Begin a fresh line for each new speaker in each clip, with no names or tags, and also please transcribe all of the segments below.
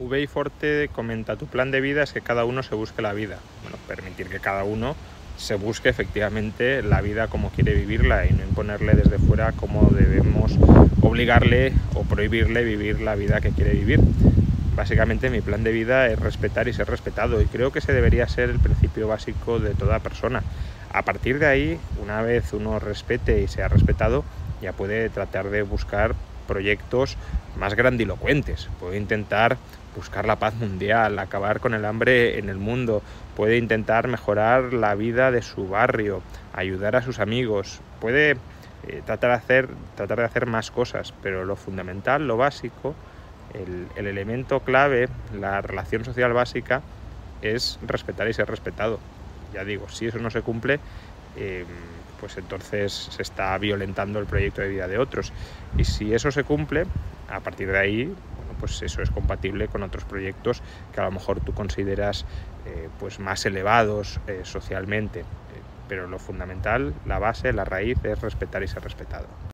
V Forte comenta, tu plan de vida es que cada uno se busque la vida. Bueno, permitir que cada uno se busque efectivamente la vida como quiere vivirla y no imponerle desde fuera cómo debemos obligarle o prohibirle vivir la vida que quiere vivir. Básicamente mi plan de vida es respetar y ser respetado y creo que ese debería ser el principio básico de toda persona. A partir de ahí, una vez uno respete y sea respetado, ya puede tratar de buscar proyectos más grandilocuentes, puede intentar buscar la paz mundial, acabar con el hambre en el mundo, puede intentar mejorar la vida de su barrio, ayudar a sus amigos, puede eh, tratar, de hacer, tratar de hacer más cosas, pero lo fundamental, lo básico, el, el elemento clave, la relación social básica, es respetar y ser respetado. Ya digo, si eso no se cumple, eh, pues entonces se está violentando el proyecto de vida de otros. Y si eso se cumple, a partir de ahí, bueno, pues eso es compatible con otros proyectos que a lo mejor tú consideras eh, pues más elevados eh, socialmente. Eh, pero lo fundamental, la base, la raíz es respetar y ser respetado.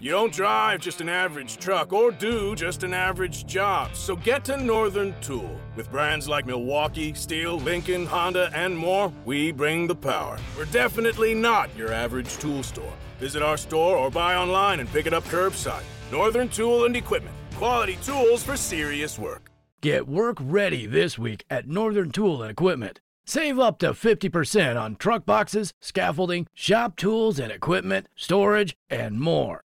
You don't drive just an average truck or do just an average job. So get to Northern Tool. With brands like Milwaukee, Stihl, Lincoln, Honda, and more, we bring the power. We're definitely not your average tool store. Visit our store or buy online and pick it up curbside. Northern Tool and Equipment. Quality tools for serious work.
Get work ready this week at Northern Tool and Equipment. Save up to 50% on truck boxes, scaffolding, shop tools and equipment, storage, and more.